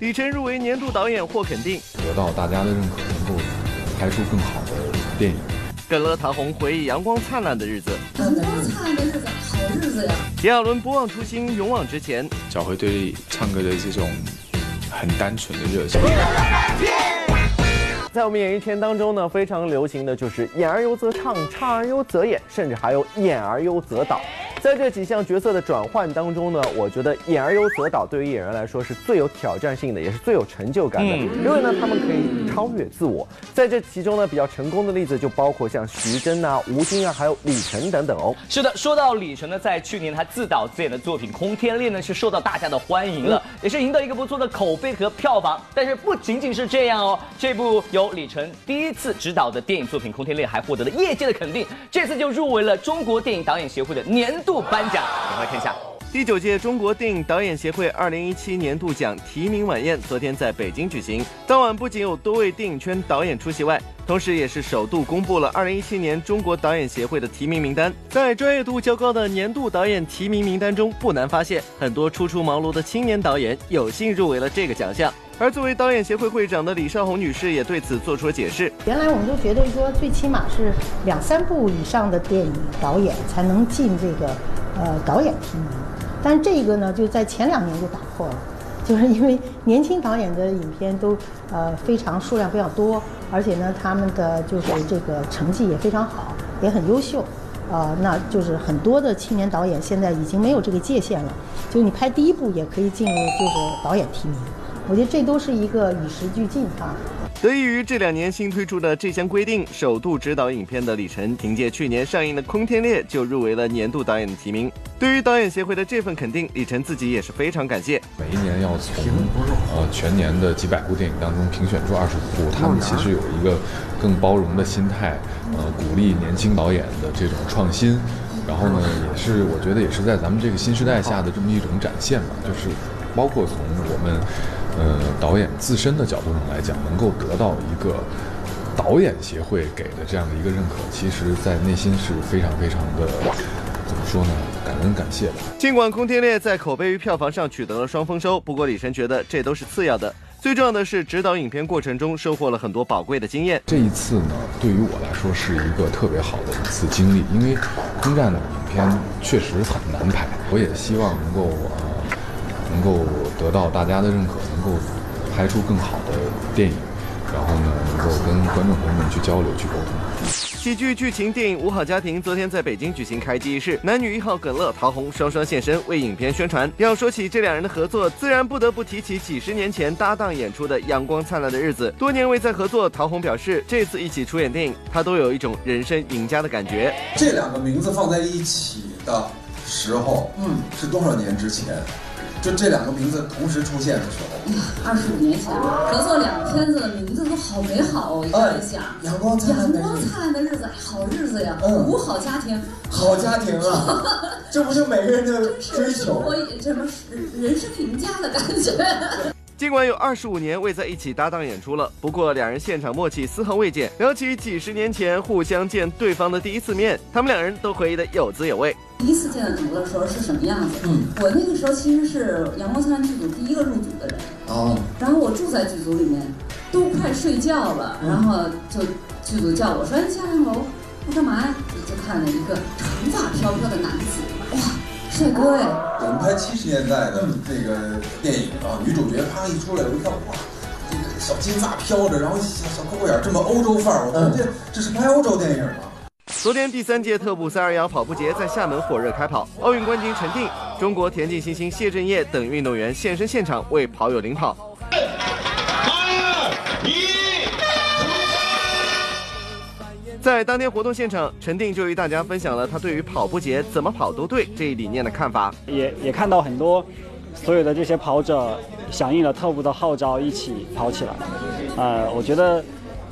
李晨入围年度导演获肯定，得到大家的认可，能够拍出更好的电影。跟乐、唐红回忆阳光灿烂的日子，阳光灿烂的日子，好日子呀！炎亚纶不忘初心，勇往直前，找回对唱歌的这种很单纯的热情。在我们演艺圈当中呢，非常流行的就是演而优则唱，唱而优则演，甚至还有演而优则导。在这几项角色的转换当中呢，我觉得演而优则导对于演员来说是最有挑战性的，也是最有成就感的，因为呢，他们可以超越自我。在这其中呢，比较成功的例子就包括像徐峥啊、吴京啊，还有李晨等等哦。是的，说到李晨呢，在去年他自导自演的作品《空天猎》呢，是受到大家的欢迎了，也是赢得一个不错的口碑和票房。但是不仅仅是这样哦，这部由李晨第一次执导的电影作品《空天猎》还获得了业界的肯定，这次就入围了中国电影导演协会的年度颁奖。我们来看一下。第九届中国电影导演协会二零一七年度奖提名晚宴昨天在北京举行。当晚不仅有多位电影圈导演出席外，同时也是首度公布了二零一七年中国导演协会的提名名单。在专业度较高的年度导演提名名单中，不难发现很多初出茅庐的青年导演有幸入围了这个奖项。而作为导演协会会长的李少红女士也对此做出了解释。原来我们都觉得说，最起码是两三部以上的电影导演才能进这个呃导演提名。但这个呢，就在前两年就打破了，就是因为年轻导演的影片都呃非常数量比较多，而且呢，他们的就是这个成绩也非常好，也很优秀，呃，那就是很多的青年导演现在已经没有这个界限了，就是你拍第一部也可以进入就是导演提名，我觉得这都是一个与时俱进哈。得益于这两年新推出的这项规定，首度执导影片的李晨，凭借去年上映的《空天猎》就入围了年度导演的提名。对于导演协会的这份肯定，李晨自己也是非常感谢。每一年要从呃全年的几百部电影当中评选出二十五部，他们其实有一个更包容的心态，呃，鼓励年轻导演的这种创新。然后呢，也是我觉得也是在咱们这个新时代下的这么一种展现吧，就是包括从我们。呃，导演自身的角度上来讲，能够得到一个导演协会给的这样的一个认可，其实，在内心是非常非常的怎么说呢？感恩感谢的。尽管《空天猎》在口碑与票房上取得了双丰收，不过李晨觉得这都是次要的，最重要的是指导影片过程中收获了很多宝贵的经验。这一次呢，对于我来说是一个特别好的一次经历，因为空战的影片确实很难拍，我也希望能够呃能够得到大家的认可。能够拍出更好的电影，然后呢，能够跟观众朋友们去交流、去沟通。喜剧剧情电影《五好家庭》昨天在北京举行开机仪式，男女一号耿乐、陶虹双双现身为影片宣传。要说起这两人的合作，自然不得不提起几十年前搭档演出的《阳光灿烂的日子》。多年未再合作，陶虹表示，这次一起出演电影，他都有一种人生赢家的感觉。这两个名字放在一起的时候，嗯，是多少年之前？就这两个名字同时出现的时候，二十五年前合作两个片子的名字都好美好哦！一在想，阳光灿烂的日子，好日子呀！嗯，五好家庭，好家庭啊！这不是每个人的追求，我什么人生赢家的感觉。尽管有二十五年未在一起搭档演出了，不过两人现场默契丝毫未减。聊起几十年前互相见对方的第一次面，他们两人都回忆的有滋有味。第一次见到整个的时候是什么样子？嗯，我那个时候其实是《阳光灿烂》剧组第一个入组的人。哦。然后我住在剧组里面，都快睡觉了，然后就剧组叫我说：“哎下趟楼，我干嘛呀？”就看了一个长发飘飘的男子，哇！帅哥哎！我们拍七十年代的这个电影啊，女主角啪一出来，我一看哇，这个小金发飘着，然后小小扣扣眼，这么欧洲范儿，我说这这是拍欧洲电影吗？昨天第三届特步三二幺跑步节在厦门火热开跑，奥运冠军陈定、中国田径新星谢震业等运动员现身现场为跑友领跑。在当天活动现场，陈定就与大家分享了他对于跑步节怎么跑都对这一理念的看法。也也看到很多所有的这些跑者响应了特步的号召，一起跑起来。呃，我觉得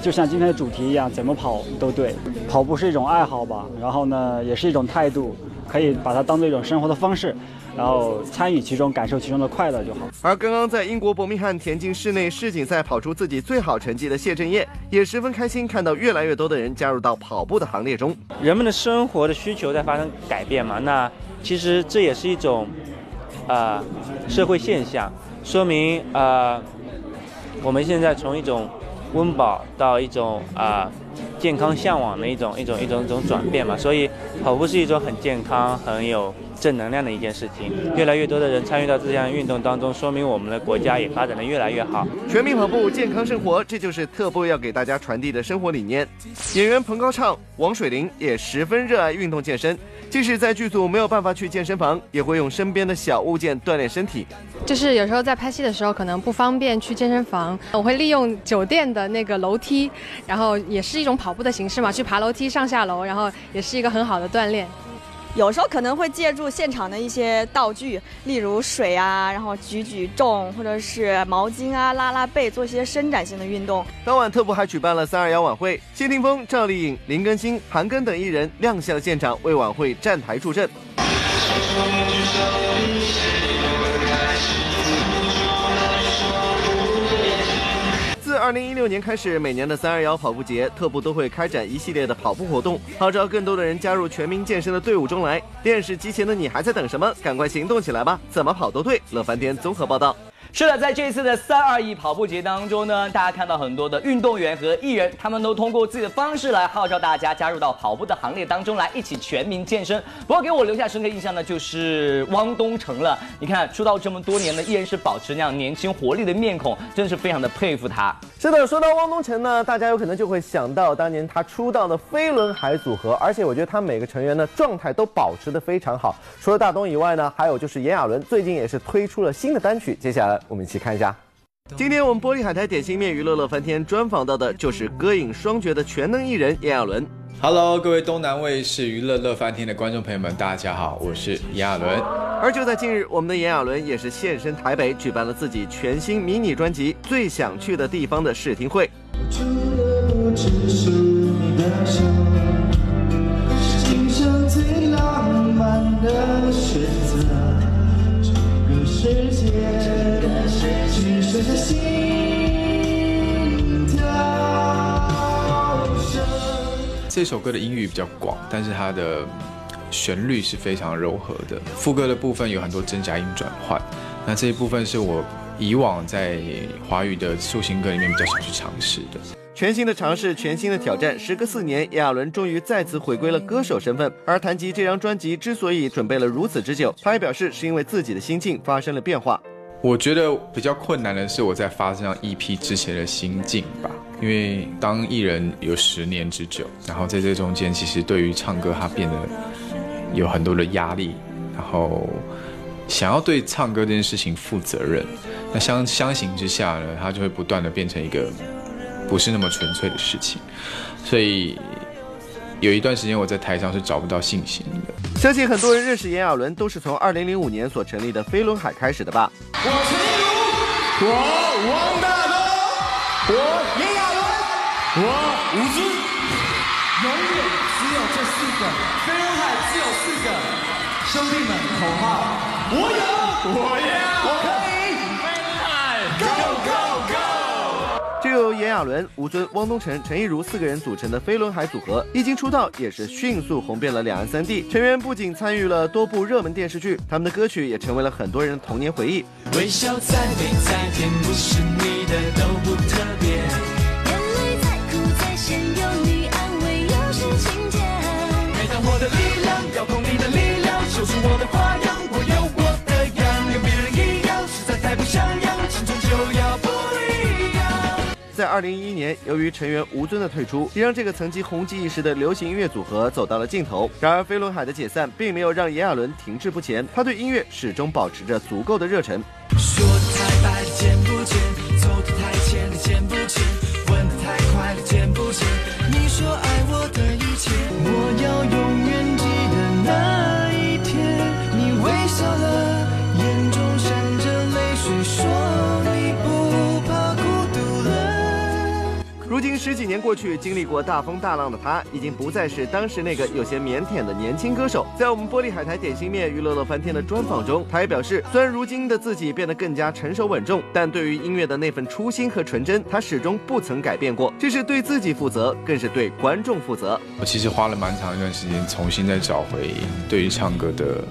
就像今天的主题一样，怎么跑都对。跑步是一种爱好吧，然后呢，也是一种态度，可以把它当做一种生活的方式。然后参与其中，感受其中的快乐就好。而刚刚在英国伯明翰田径室内世锦赛跑出自己最好成绩的谢震业，也十分开心，看到越来越多的人加入到跑步的行列中。人们的生活的需求在发生改变嘛，那其实这也是一种呃社会现象，说明呃我们现在从一种温饱到一种啊健康向往的一种一种一种一种转变嘛，所以跑步是一种很健康很有。正能量的一件事情，越来越多的人参与到这项运动当中，说明我们的国家也发展的越来越好。全民跑步，健康生活，这就是特步要给大家传递的生活理念。演员彭高畅、王水玲也十分热爱运动健身，即使在剧组没有办法去健身房，也会用身边的小物件锻炼身体。就是有时候在拍戏的时候，可能不方便去健身房，我会利用酒店的那个楼梯，然后也是一种跑步的形式嘛，去爬楼梯上下楼，然后也是一个很好的锻炼。有时候可能会借助现场的一些道具，例如水啊，然后举举重，或者是毛巾啊，拉拉背，做一些伸展性的运动。当晚特步还举办了三二幺晚会，谢霆锋、赵丽颖、林更新、韩庚等艺人亮相现场，为晚会站台助阵。二零一六年开始，每年的三二幺跑步节，特步都会开展一系列的跑步活动，号召更多的人加入全民健身的队伍中来。电视机前的你还在等什么？赶快行动起来吧！怎么跑都对。乐翻天综合报道。是的，在这次的三二一跑步节当中呢，大家看到很多的运动员和艺人，他们都通过自己的方式来号召大家加入到跑步的行列当中来，一起全民健身。不过给我留下深刻印象的就是汪东城了。你看，出道这么多年呢，依然是保持那样年轻活力的面孔，真是非常的佩服他。是的，说到汪东城呢，大家有可能就会想到当年他出道的飞轮海组合，而且我觉得他每个成员呢状态都保持的非常好。除了大东以外呢，还有就是炎亚纶，最近也是推出了新的单曲。接下来我们一起看一下。今天我们玻璃海苔点心面娱乐乐翻天专访到的就是歌影双绝的全能艺人炎亚纶。Hello，各位东南卫视娱乐乐翻天的观众朋友们，大家好，我是炎亚纶。而就在近日，我们的炎亚纶也是现身台北，举办了自己全新迷你专辑《最想去的地方》的试听会。这首歌的音域比较广，但是它的旋律是非常柔和的。副歌的部分有很多真假音转换，那这一部分是我以往在华语的抒情歌里面比较少去尝试的。全新的尝试，全新的挑战。时隔四年，亚纶终于再次回归了歌手身份。而谈及这张专辑之所以准备了如此之久，他也表示是因为自己的心境发生了变化。我觉得比较困难的是我在发这张 EP 之前的心境吧，因为当艺人有十年之久，然后在这中间，其实对于唱歌它变得有很多的压力，然后想要对唱歌这件事情负责任，那相相形之下呢，它就会不断的变成一个不是那么纯粹的事情，所以。有一段时间我在台上是找不到信心的。相信很多人认识炎亚纶都是从2005年所成立的飞轮海开始的吧？我陈龙，我王大东，我炎亚纶，我吴尊，永远只有这四个，飞轮海只有四个，兄弟们口号，我有，我要，我可以。就由炎亚纶、吴尊、汪东城、陈亦儒四个人组成的飞轮海组合，一经出道也是迅速红遍了两岸三地。成员不仅参与了多部热门电视剧，他们的歌曲也成为了很多人的童年回忆。微笑再美再甜，不是你的在二零一一年，由于成员吴尊的退出，也让这个曾经红极一时的流行音乐组合走到了尽头。然而，飞轮海的解散并没有让炎亚纶停滞不前，他对音乐始终保持着足够的热忱。说的太白的见不见，走的太浅的见不见，十几年过去，经历过大风大浪的他，已经不再是当时那个有些腼腆的年轻歌手。在我们玻璃海苔点心面娱乐乐翻天的专访中，他也表示，虽然如今的自己变得更加成熟稳重，但对于音乐的那份初心和纯真，他始终不曾改变过。这是对自己负责，更是对观众负责。我其实花了蛮长一段时间，重新再找回对于唱歌的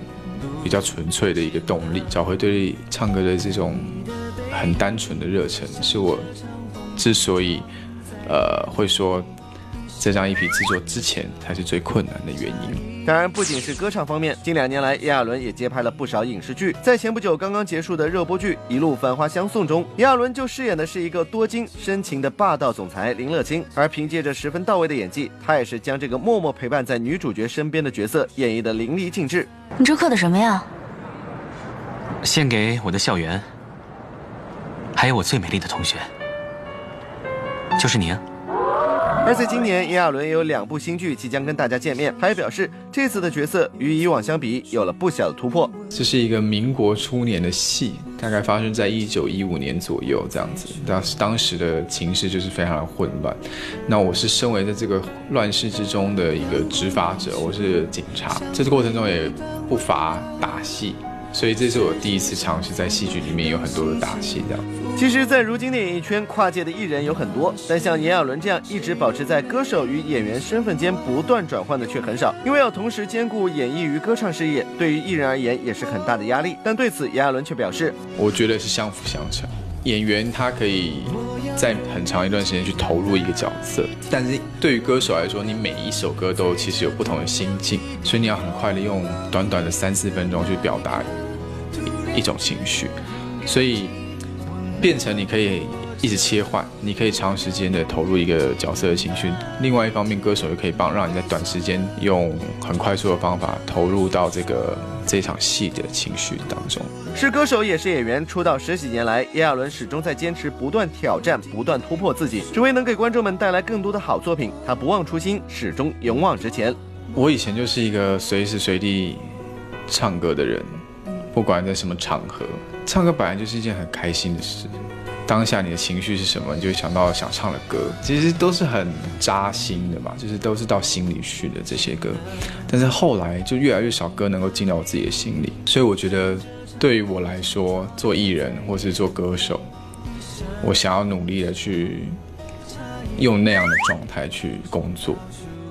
比较纯粹的一个动力，找回对唱歌的这种很单纯的热忱，是我之所以呃会说。这张 EP 制作之前才是最困难的原因。当然，不仅是歌唱方面，近两年来，炎亚纶也接拍了不少影视剧。在前不久刚刚结束的热播剧《一路繁花相送》中，炎亚纶就饰演的是一个多金深情的霸道总裁林乐清。而凭借着十分到位的演技，他也是将这个默默陪伴在女主角身边的角色演绎的淋漓尽致。你这刻的什么呀？献给我的校园，还有我最美丽的同学，就是你啊。而在今年，炎亚纶也有两部新剧即将跟大家见面，他也表示这次的角色与以往相比有了不小的突破。这是一个民国初年的戏，大概发生在一九一五年左右这样子。当时当时的情势就是非常的混乱，那我是身为在这个乱世之中的一个执法者，我是警察，这次过程中也不乏打戏。所以这是我第一次尝试在戏剧里面有很多的打戏，这样。其实，在如今的演艺圈，跨界的艺人有很多，但像炎亚纶这样一直保持在歌手与演员身份间不断转换的却很少。因为要同时兼顾演艺与歌唱事业，对于艺人而言也是很大的压力。但对此，炎亚纶却表示：“我觉得是相辅相成。演员他可以在很长一段时间去投入一个角色，但是对于歌手来说，你每一首歌都其实有不同的心境，所以你要很快的用短短的三四分钟去表达。”一种情绪，所以变成你可以一直切换，你可以长时间的投入一个角色的情绪。另外一方面，歌手又可以帮让你在短时间用很快速的方法投入到这个这场戏的情绪当中。是歌手也是演员，出道十几年来，炎亚纶始终在坚持不断挑战、不断突破自己，只为能给观众们带来更多的好作品。他不忘初心，始终勇往直前。我以前就是一个随时随地唱歌的人。不管在什么场合，唱歌本来就是一件很开心的事。当下你的情绪是什么，你就想到想唱的歌，其实都是很扎心的嘛，就是都是到心里去的这些歌。但是后来就越来越少歌能够进到我自己的心里，所以我觉得对于我来说，做艺人或是做歌手，我想要努力的去用那样的状态去工作。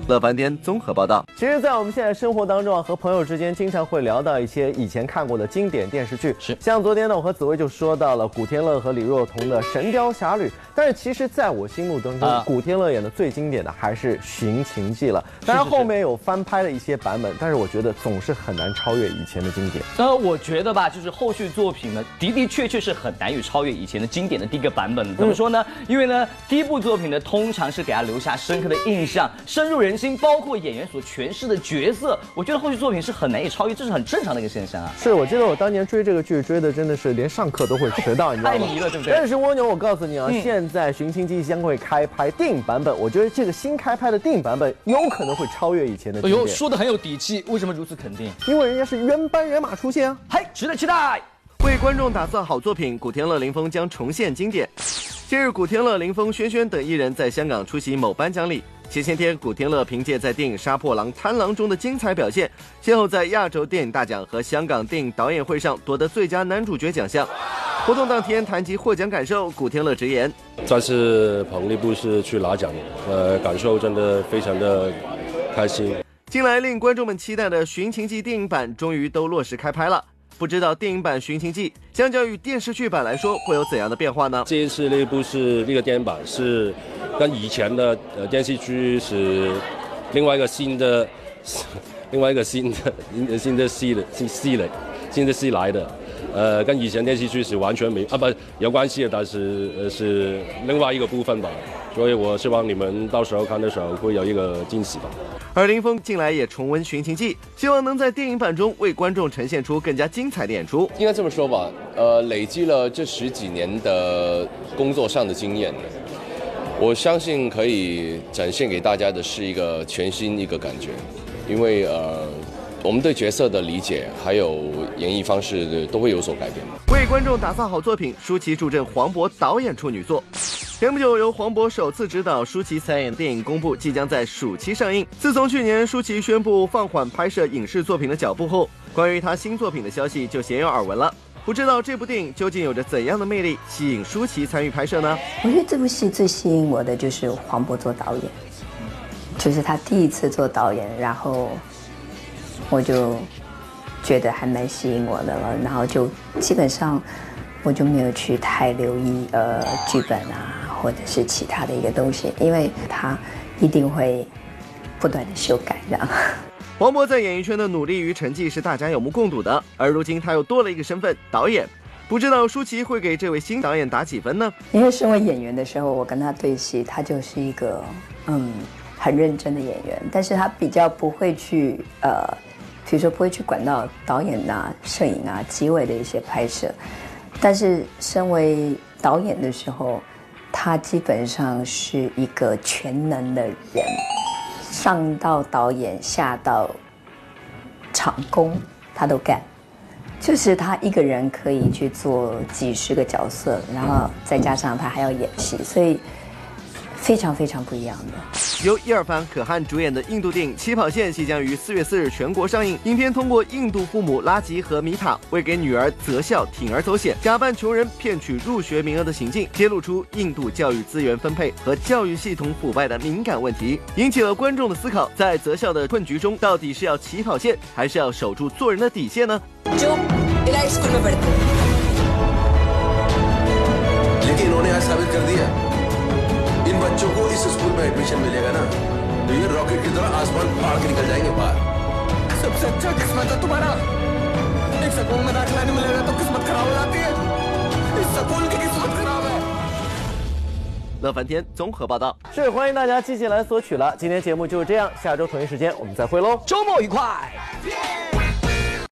乐翻天综合报道。其实，在我们现在生活当中啊，和朋友之间经常会聊到一些以前看过的经典电视剧。是，像昨天呢，我和紫薇就说到了古天乐和李若彤的《神雕侠侣》。但是，其实在我心目当中，古天乐演的最经典的还是《寻秦记》了。当然，后面有翻拍的一些版本，但是我觉得总是很难超越以前的经典。呃，我觉得吧，就是后续作品呢，的的确确是很难以超越以前的经典的第一个版本。怎么说呢？因为呢，第一部作品呢，通常是给他留下深刻的印象，深入人。包括演员所诠释的角色，我觉得后续作品是很难以超越，这是很正常的一个现象啊。是我记得我当年追这个剧，追的真的是连上课都会迟到，你知道吗？太迷了，对不对？但是蜗牛，我告诉你啊，现在《寻秦记》将会开拍电影版本，我觉得这个新开拍的电影版本有可能会超越以前的。哎呦，说的很有底气，为什么如此肯定？因为人家是原班人马出现啊，嗨，值得期待。为观众打造好作品，古天乐、林峰将重现经典。近日，古天乐、林峰、轩轩等艺人在香港出席某颁奖礼。前些天，古天乐凭借在电影《杀破狼·贪狼》中的精彩表现，先后在亚洲电影大奖和香港电影导演会上夺得最佳男主角奖项。活动当天谈及获奖感受，古天乐直言：“再次捧力部是去拿奖，呃，感受真的非常的开心。”近来令观众们期待的《寻秦记》电影版终于都落实开拍了。不知道电影版《寻秦记》相较于电视剧版来说会有怎样的变化呢？这一次那部是那个电影版是跟以前的呃电视剧是另外一个新的另外一个新的新的戏的新戏的新的戏来的，呃，跟以前电视剧是完全没啊不有关系的，但是呃是另外一个部分吧。所以我希望你们到时候看的时候会有一个惊喜吧。而林峰近来也重温《寻秦记》，希望能在电影版中为观众呈现出更加精彩的演出。应该这么说吧，呃，累积了这十几年的工作上的经验，我相信可以展现给大家的是一个全新一个感觉，因为呃，我们对角色的理解还有演绎方式都会有所改变。为观众打造好作品，舒淇助阵黄渤导演处女作。前不久，由黄渤首次执导、舒淇参演电影公布，即将在暑期上映。自从去年舒淇宣布放缓拍摄影视作品的脚步后，关于她新作品的消息就鲜有耳闻了。不知道这部电影究竟有着怎样的魅力，吸引舒淇参与拍摄呢？我觉得这部戏最吸引我的就是黄渤做导演，就是他第一次做导演，然后我就觉得还蛮吸引我的了，然后就基本上我就没有去太留意呃剧本啊，或者是其他的一个东西，因为他一定会不断的修改这样。黄渤在演艺圈的努力与成绩是大家有目共睹的，而如今他又多了一个身份——导演。不知道舒淇会给这位新导演打几分呢？因为身为演员的时候，我跟他对戏，他就是一个嗯很认真的演员，但是他比较不会去呃，比如说不会去管到导演啊、摄影啊、机位的一些拍摄。但是身为导演的时候，他基本上是一个全能的人，上到导演，下到场工，他都干。就是他一个人可以去做几十个角色，然后再加上他还要演戏，所以非常非常不一样的。由伊尔凡·可汗主演的印度电影《起跑线》即将于四月四日全国上映。影片通过印度父母拉吉和米塔为给女儿择校铤而走险，假扮穷人骗取入学名额的行径，揭露出印度教育资源分配和教育系统腐败的敏感问题，引起了观众的思考：在择校的困局中，到底是要起跑线，还是要守住做人的底线呢इन बच्चों को इस स्कूल में एडमिशन मिलेगा ना तो ये रॉकेट की तरह आसमान फाड़ के निकल जाएंगे बाहर सबसे अच्छा किस्मत है तुम्हारा एक स्कूल में दाखिला नहीं मिलेगा तो किस्मत खराब हो जाती है इस स्कूल की किस्मत खराब है 乐翻天综合报道是欢迎大家积极来索取了。今天节目就是这样，下周同一时间我们再会喽，周末愉快。